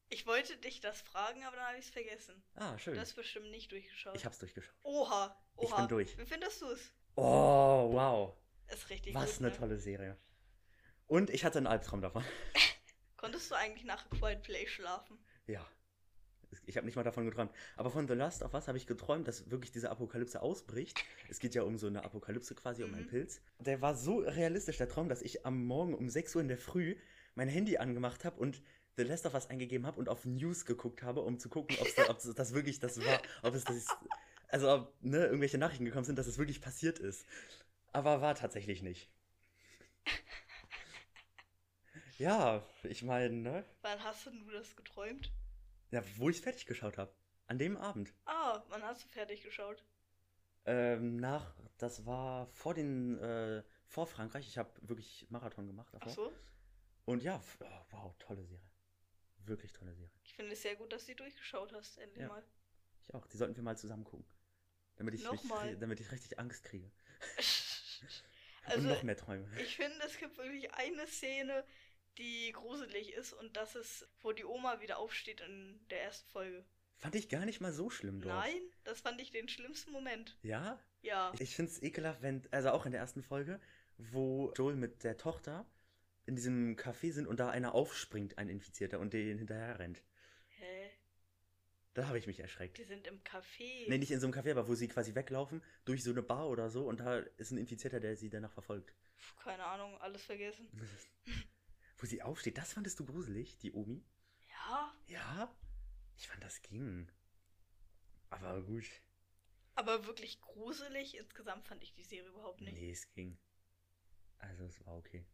Ich wollte dich das fragen, aber dann habe ich es vergessen. Ah, schön. Du hast bestimmt nicht durchgeschaut. Ich hab's durchgeschaut. Oha, Ich oha. bin durch. Wie findest du es? Oh, wow. Ist richtig Was gut, eine ne? tolle Serie. Und ich hatte einen Albtraum davon. Konntest du eigentlich nach A Quiet Play schlafen? Ja. Ich habe nicht mal davon geträumt. Aber von The Last of Us habe ich geträumt, dass wirklich diese Apokalypse ausbricht. Es geht ja um so eine Apokalypse quasi, um einen Mhm. Pilz. Der war so realistisch, der Traum, dass ich am Morgen um 6 Uhr in der Früh mein Handy angemacht habe und The Last of Us eingegeben habe und auf News geguckt habe, um zu gucken, ob das wirklich das war. Ob es das also ob ne, irgendwelche Nachrichten gekommen sind, dass es wirklich passiert ist. Aber war tatsächlich nicht. Ja, ich meine, ne? Wann hast du denn das geträumt? Ja, wo ich fertig geschaut habe. An dem Abend. Ah, wann hast du fertig geschaut? Ähm, nach, das war vor den, äh, vor Frankreich. Ich habe wirklich Marathon gemacht Ach davor. so. Und ja, oh, wow, tolle Serie. Wirklich tolle Serie. Ich finde es sehr gut, dass du die durchgeschaut hast, endlich Ja. mal. Ich auch. Die sollten wir mal zusammen gucken. Damit ich, Nochmal. damit ich richtig Angst kriege. also, Und noch mehr Träume. ich finde, es gibt wirklich eine Szene, die gruselig ist und das ist, wo die Oma wieder aufsteht in der ersten Folge. Fand ich gar nicht mal so schlimm dort. Nein, das fand ich den schlimmsten Moment. Ja? Ja. Ich find's ekelhaft, wenn, also auch in der ersten Folge, wo Joel mit der Tochter in diesem Café sind und da einer aufspringt, ein Infizierter, und den hinterher rennt. Hä? Da habe ich mich erschreckt. Die sind im Café. Nee, nicht in so einem Café, aber wo sie quasi weglaufen, durch so eine Bar oder so, und da ist ein Infizierter, der sie danach verfolgt. Puh, Keine Ahnung, alles vergessen. wo sie aufsteht, das fandest du gruselig, die Omi? Ja, Ja? Ich fand, das ging. Aber gut. aber wirklich gruselig. Insgesamt fand ich die Serie überhaupt nicht. Nee, es ging. Also, es war okay.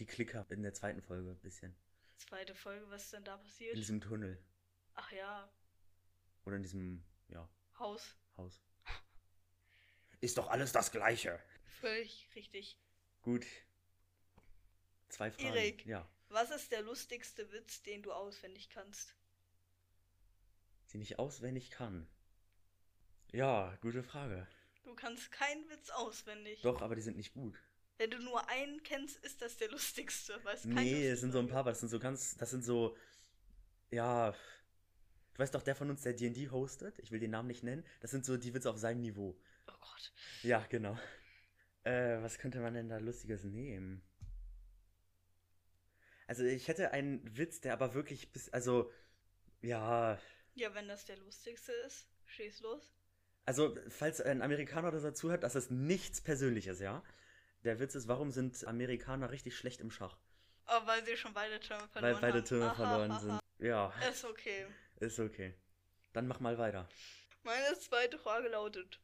Die Klicker in der zweiten Folge ein bisschen. Zweite Folge, was ist denn da In passiert? diesem Tunnel. Ach ja, Oder in diesem, ja, Haus. Haus. Ist doch alles das Gleiche. Völlig richtig. Gut. Zwei Fragen. Erik. Ja. Was ist der lustigste Witz, den du auswendig kannst? Die ich auswendig kann. Ja, gute Frage. Du kannst keinen Witz auswendig. Doch, aber die sind nicht gut. Wenn du nur einen kennst, ist das der lustigste. Weißt kein Nee, es sind so ein paar, aber das sind so ganz, das sind so, ja, du weißt doch, der von uns, der D&D hostet, ich will den Namen nicht nennen, das sind so die Witze auf seinem Niveau. Oh Gott. Ja, genau. Äh, was könnte man denn da Lustiges nehmen? Also ich hätte einen Witz, der aber wirklich bis, also, ja, Ja, wenn das der lustigste ist, schieß los. also falls ein Amerikaner oder so zuhört, das ist nichts Persönliches, ja? Der Witz ist, warum sind Amerikaner richtig schlecht im Schach? Oh, weil sie schon beide Türme verloren Weil beide haben. Türme verloren sind. Ja, Ist okay. Ist okay. Dann mach mal weiter. Meine zweite Frage lautet: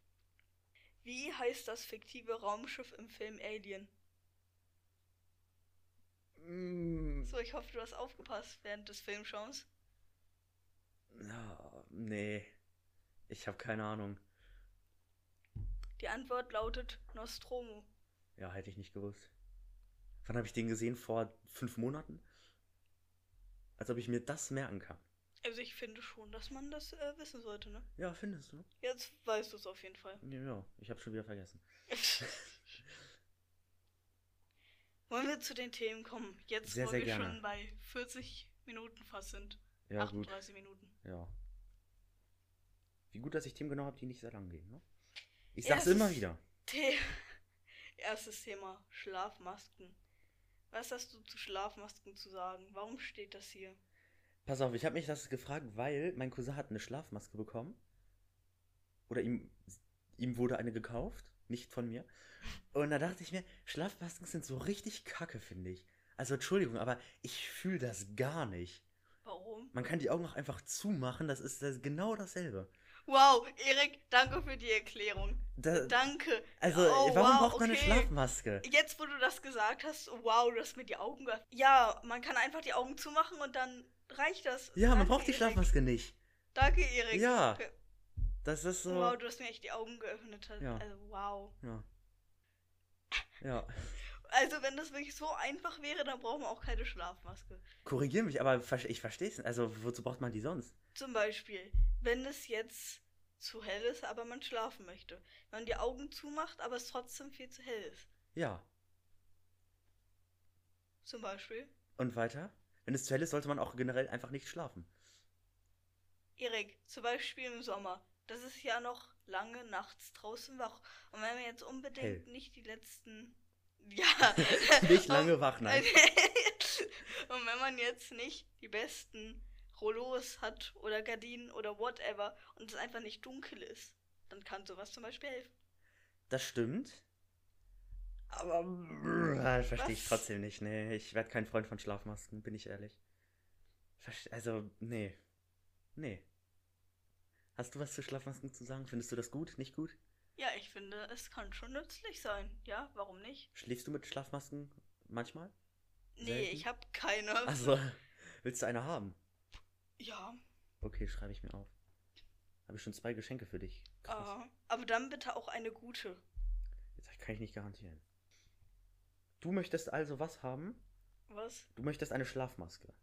Wie heißt das fiktive Raumschiff im Film Alien? Mm, So, ich hoffe, du hast aufgepasst während des Filmschauens. Ja, nee. Ich habe keine Ahnung. Die Antwort lautet Nostromo. Ja, hätte ich nicht gewusst. Wann habe ich den gesehen? Vor fünf Monaten? Als ob ich mir das merken kann. Also ich finde schon, dass man das äh, wissen sollte, ne? Ja, findest du? Jetzt weißt du es auf jeden Fall. Ja, ich habe schon wieder vergessen. Wollen wir zu den Themen kommen? Jetzt, Sehr, wo sehr wir gerne. schon bei 40 Minuten fast sind. Ja, gut. 38 Minuten. Ja. Wie gut, dass ich Themen genau habe, die nicht sehr lang gehen, ne? Ich sag's es immer wieder. The Erstes Thema: Schlafmasken. Was hast du zu Schlafmasken zu sagen? Warum steht das hier? Pass auf, ich habe mich das gefragt, weil mein Cousin hat eine Schlafmaske bekommen. Oder ihm, ihm wurde eine gekauft, nicht von mir. Und da dachte ich mir, Schlafmasken sind so richtig kacke, finde ich. Also Entschuldigung, aber ich fühle das gar nicht. Warum? Man kann die Augen auch einfach zumachen, das ist das genau dasselbe. Wow, Erik, danke für die Erklärung. Da, Danke. also, Oh, warum wow, braucht man eine okay. Schlafmaske? Jetzt, wo du das gesagt hast, wow, du hast mir die Augen geöffnet. Ja, man kann einfach die Augen zumachen und dann reicht das. Ja, man Danke, braucht die Erik. Schlafmaske nicht. Danke, Erik. Ja. Das ist so. Wow, du hast mir echt die Augen geöffnet. Ja. Also, wow. Ja. Ja. Also, wenn das wirklich so einfach wäre, dann brauchen wir auch keine Schlafmaske. Korrigier mich, aber ich verstehe es. Also, wozu braucht man die sonst? Zum Beispiel, wenn es jetzt zu hell ist, aber man schlafen möchte. Wenn man die Augen zumacht, aber es trotzdem viel zu hell ist. Ja. Zum Beispiel. Und weiter? Wenn es zu hell ist, sollte man auch generell einfach nicht schlafen. Erik, zum Beispiel im Sommer. Das ist ja noch lange nachts draußen wach. Und wenn wir jetzt unbedingt Hell. nicht die letzten. Ja. Nicht lange wach, nein. Und wenn man jetzt nicht die besten Rollos hat oder Gardinen oder whatever und es einfach nicht dunkel ist, dann kann sowas zum Beispiel helfen. Das stimmt. Aber verstehe ich Was? trotzdem nicht. Nee, ich werde kein Freund von Schlafmasken, bin ich ehrlich. Verste also, nee. Nee. Hast du was zu Schlafmasken zu sagen? Findest du das gut? Nicht gut? Ja, ich finde, es kann schon nützlich sein. Ja, warum nicht? Schläfst du mit Schlafmasken manchmal? Nee, Selten? ich hab keine. Also, willst du eine haben? Ja, Okay, schreibe ich mir auf. Habe ich schon zwei Geschenke für dich. Krass. ah, aber dann bitte auch eine gute. Das kann ich nicht garantieren. Du möchtest also was haben? Was? Du möchtest eine Schlafmaske.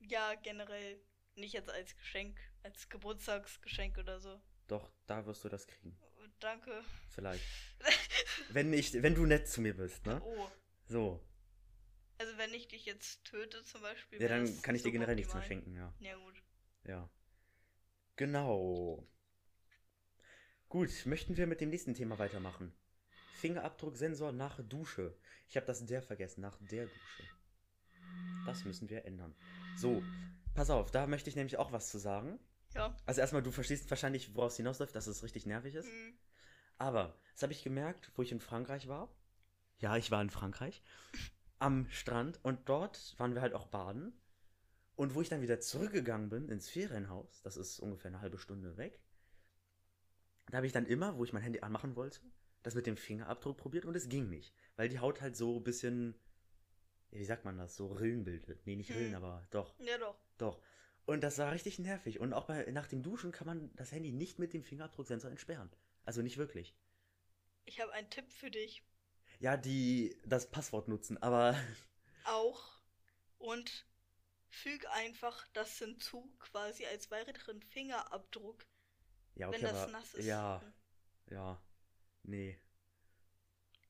Ja, generell. Nicht jetzt als Geschenk, als Geburtstagsgeschenk oder so. Doch, da wirst du das kriegen. Danke. Vielleicht. Wenn ich, wenn du nett zu mir bist, ne? Oh. So. Also wenn ich dich jetzt töte zum Beispiel. Ja, dann kann ich dir generell nichts mehr schenken, ja. Ja gut. Ja. Genau. Gut, möchten wir mit dem nächsten Thema weitermachen? Fingerabdrucksensor nach Dusche. Ich habe das der vergessen, nach der Dusche. Das müssen wir ändern. So, pass auf, da möchte ich nämlich auch was zu sagen. Ja. Also erstmal, du verstehst wahrscheinlich, woraus es hinausläuft, dass es richtig nervig ist. Hm. Aber, das habe ich gemerkt, wo ich in Frankreich war. Ja, ich war in Frankreich. Am Strand. Und dort waren wir halt auch baden. Und wo ich dann wieder zurückgegangen bin ins Ferienhaus, das ist ungefähr eine halbe Stunde weg, da habe ich dann immer, wo ich mein Handy anmachen wollte, das mit dem Fingerabdruck probiert und es ging nicht. Weil die Haut halt so ein bisschen, wie sagt man das, so Rillen bildet. Nee, nicht Rillen, Hm. aber doch, Ja doch. doch. Und das war richtig nervig. Und auch bei, nach dem Duschen kann man das Handy nicht mit dem Fingerabdrucksensor entsperren. Also nicht wirklich. Ich habe einen Tipp für dich. Ja, die das Passwort nutzen, aber Auch. Und füg einfach das hinzu, quasi als weiteren Fingerabdruck, ja, okay, wenn das aber nass ist. ja, ja. Nee.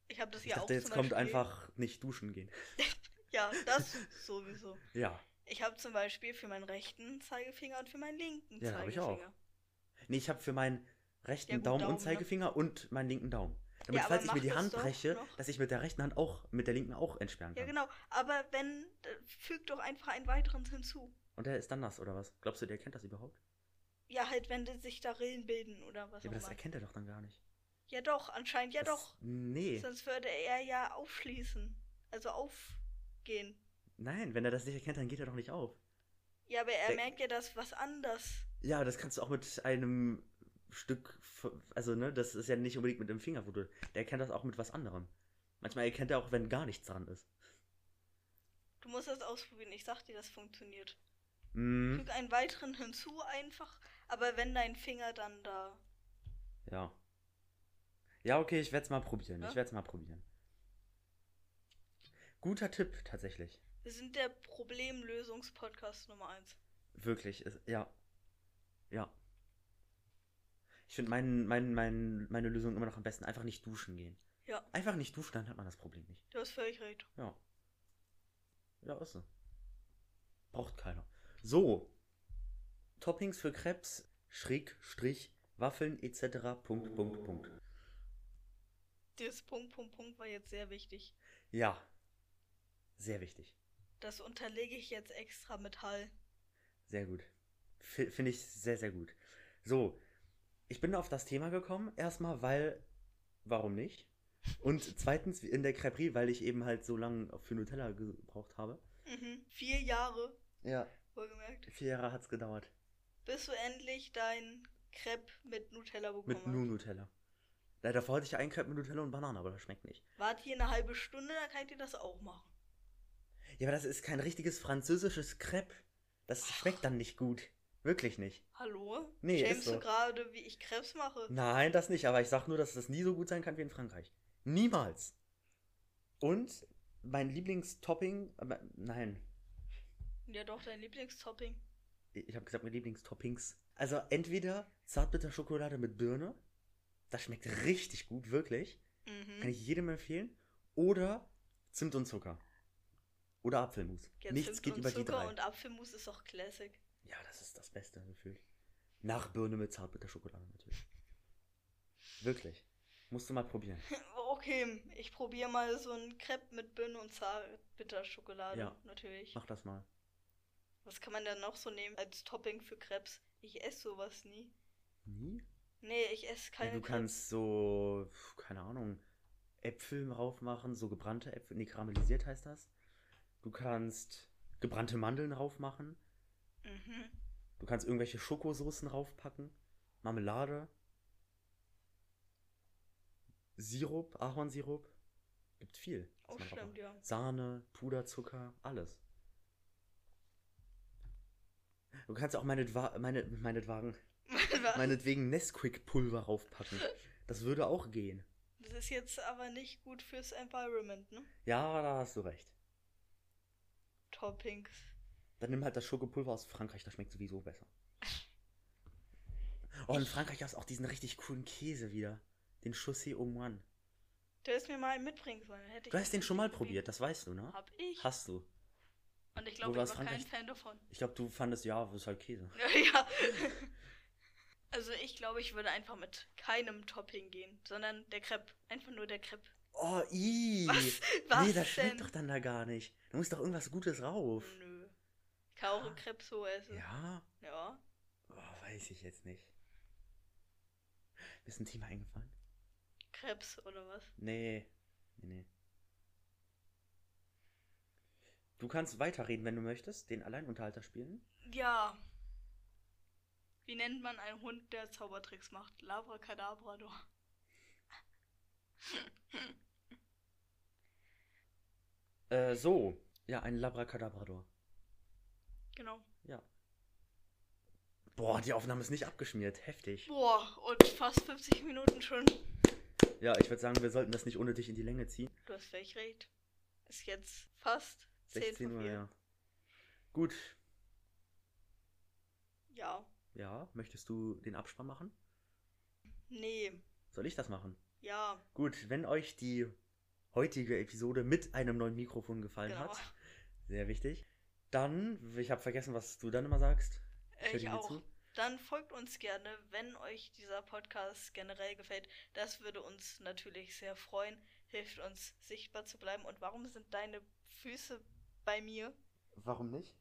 Ich habe das Ich ja dachte, auch jetzt zum kommt Beispiel. einfach nicht duschen gehen. Ja, das sowieso. Ja. Ich habe zum Beispiel für meinen rechten Zeigefinger und für meinen linken Ja, hab ich Zeigefinger. auch. Nee, ich habe für meinen rechten Ja, gut, Daumen, Daumen, und ne? Zeigefinger und meinen linken Daumen. Damit, Ja, falls ich mir die Hand breche, noch. dass ich mit der rechten Hand auch, mit der linken auch entsperren Ja, kann. genau. Aber wenn, äh, füg doch einfach einen weiteren hinzu. Und der ist dann nass, oder was? Glaubst du, der erkennt das überhaupt? Ja, halt, wenn sich da Rillen bilden oder was Ja, aber das erkennt er doch dann gar nicht. Ja, doch, anscheinend ja das, doch. Nee. Sonst würde er ja aufschließen. Also aufgehen. Nein, wenn er das nicht erkennt, dann geht er doch nicht auf. Ja, aber er Der- merkt ja das was anders. Ja, das kannst du auch mit einem Stück, also ne, das ist ja nicht unbedingt mit dem Finger, wo du, der erkennt das auch mit was anderem. Manchmal erkennt er auch, wenn gar nichts dran ist. Du musst das ausprobieren. Ich sag dir, das funktioniert. Mhm. Füg einen weiteren hinzu einfach. Aber wenn dein Finger dann da. Ja. Ja, okay, ich werde es mal probieren. Ja? Ich werde es mal probieren. Guter Tipp, tatsächlich. Wir sind der Problemlösungspodcast Nummer 1. Wirklich, ist, ja. Ja. Ich finde mein, mein, mein, meine Lösung immer noch am besten. Einfach nicht duschen gehen. Ja, Einfach nicht duschen, dann hat man das Problem nicht. du hast völlig recht. Ja. Ja, ist so. Braucht keiner. So. Toppings für Krebs, Schräg, Strich, Waffeln etc. Punkt, Punkt, Punkt. Dieses Punkt, Punkt, Punkt war jetzt sehr wichtig. Ja. Sehr wichtig. Das unterlege ich jetzt extra mit Hall. Sehr gut. Finde ich sehr, sehr gut. So. Ich bin auf das Thema gekommen. Erstmal, weil. Warum nicht? Und zweitens in der Creperie, weil ich eben halt so lange für Nutella gebraucht habe. Mhm. Vier Jahre, Ja. wohlgemerkt. Vier Jahre hat's gedauert. Bis du endlich dein Crepe mit Nutella bekommen Mit nur Nutella. Ja, davor hatte ich einen Crepe mit Nutella und Banane, aber das schmeckt nicht. Wart hier eine halbe Stunde, dann kann ich dir das auch machen. Ja, aber das ist kein richtiges französisches Crepe. Das schmeckt dann nicht gut. Wirklich nicht. Hallo? Nee, Shamest ist so. du gerade, wie ich Krebs mache? Nein, das nicht. Aber ich sag nur, dass das nie so gut sein kann wie in Frankreich. Niemals. Und mein Lieblingstopping. Aber, nein, Ja doch, dein Lieblingstopping. ich habe gesagt, mein Lieblingstoppings. Also entweder Zartbitterschokolade mit Birne. Das schmeckt richtig gut, wirklich. Mhm. Kann ich jedem empfehlen. Oder Zimt und Zucker. Oder Apfelmus. Ja, Nichts Zimt geht und über die Zucker drei. und Apfelmus ist doch Classic. Ja, das ist das Beste gefühlt. Nach Birne mit Zartbitterschokolade natürlich. Wirklich. Musst du mal probieren. Okay, ich probiere mal so ein Crepe mit Birne und Zartbitterschokolade. Ja. Natürlich. Mach das mal. Was kann man denn noch so nehmen als Topping für Krebs? Ich esse sowas nie. Nie? Nee, ich esse keine ja, du kannst so, keine Ahnung, Äpfel drauf machen, so gebrannte Äpfel, nee, karamellisiert heißt das. Du kannst gebrannte Mandeln drauf machen. Mhm. Du kannst irgendwelche Schokosoßen draufpacken. Marmelade. Sirup, Ahornsirup. Gibt viel. Oh, stimmt, ja. Sahne, Puderzucker, alles. Du kannst auch meinetwa meine, meinetwagen, Was? meinetwegen Nesquik-Pulver raufpacken. Das würde auch gehen. Das ist jetzt aber nicht gut fürs Environment, ne? Ja, da hast du recht. Toppings. Dann nimm halt das Schokopulver aus Frankreich, das schmeckt sowieso besser. Oh, in Frankreich hast du auch diesen richtig coolen Käse wieder. Den Chaussee au Moine. Du hättest mir mal einen mitbringen sollen. Hätte ich Du hast den schon mal probiert, das weißt du, ne? Hab ich. Hast du. Und ich glaube, ich war kein Frankreich? Fan davon. Ich glaube, du fandest, ja, das ist halt Käse. ja. Also ich glaube, ich würde einfach mit keinem Topping gehen, sondern der Crepe. Einfach nur der Crepe. Oh, i. Was? Was nee, das schmeckt denn? doch dann da gar nicht. Da muss doch irgendwas Gutes rauf. Nö. Ich kann auch einen Crepe so essen. Ja? Ja. Oh, weiß ich jetzt nicht. Mir ist ein Thema eingefallen? Krebs oder was? Nee. Nee, nee. Du kannst weiterreden, wenn du möchtest, den Alleinunterhalter spielen. Ja. Wie nennt man einen Hund, der Zaubertricks macht? Labracadabrador. Äh, so. Ja, ein Labracadabrador. Genau. Ja. Boah, die Aufnahme ist nicht abgeschmiert. Heftig. Boah, und fast 50 Minuten schon. Ja, ich würde sagen, wir sollten das nicht unnötig in die Länge ziehen. Du hast völlig recht. Ist jetzt fast 10 16 von Uhr, 4. ja. Gut. Ja. Ja, möchtest du den Abspann machen? Nee. Soll ich das machen? Ja. Gut, wenn euch die heutige Episode mit einem neuen Mikrofon gefallen Genau. hat, sehr wichtig, dann, ich habe vergessen, was du dann immer sagst. Äh, Ich dir auch. zu. Dann folgt uns gerne, wenn euch dieser Podcast generell gefällt. Das würde uns natürlich sehr freuen. Hilft uns sichtbar zu bleiben. Und warum sind deine Füße bei mir? Warum nicht?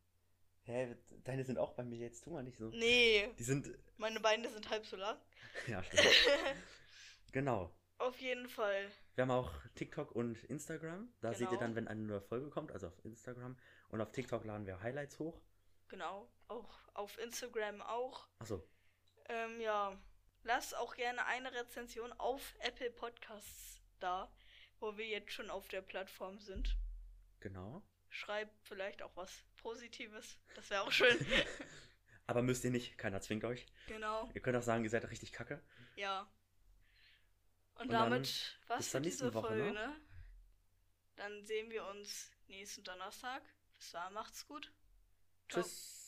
Hä, deine sind auch bei mir jetzt, tu mal nicht so. Nee, Die sind, meine Beine sind halb so lang. ja, stimmt. genau. Auf jeden Fall. Wir haben auch TikTok und Instagram. Da seht ihr Genau. dann, wenn eine neue Folge kommt, also auf Instagram. Und auf TikTok laden wir Highlights hoch. Genau. Auch auf Instagram auch. Achso, Ähm, ja. Lasst auch gerne eine Rezension auf Apple Podcasts da, wo wir jetzt schon auf der Plattform sind. genau. Schreibt vielleicht auch was Positives. Das wäre auch schön. Aber müsst ihr nicht, keiner zwingt euch. genau. Ihr könnt auch sagen, ihr seid richtig kacke. Ja. Und, Und damit was bis für diese Woche, Folge, ne? ne? Dann sehen wir uns nächsten Donnerstag. Bis dahin macht's gut. Ciao. Tschüss.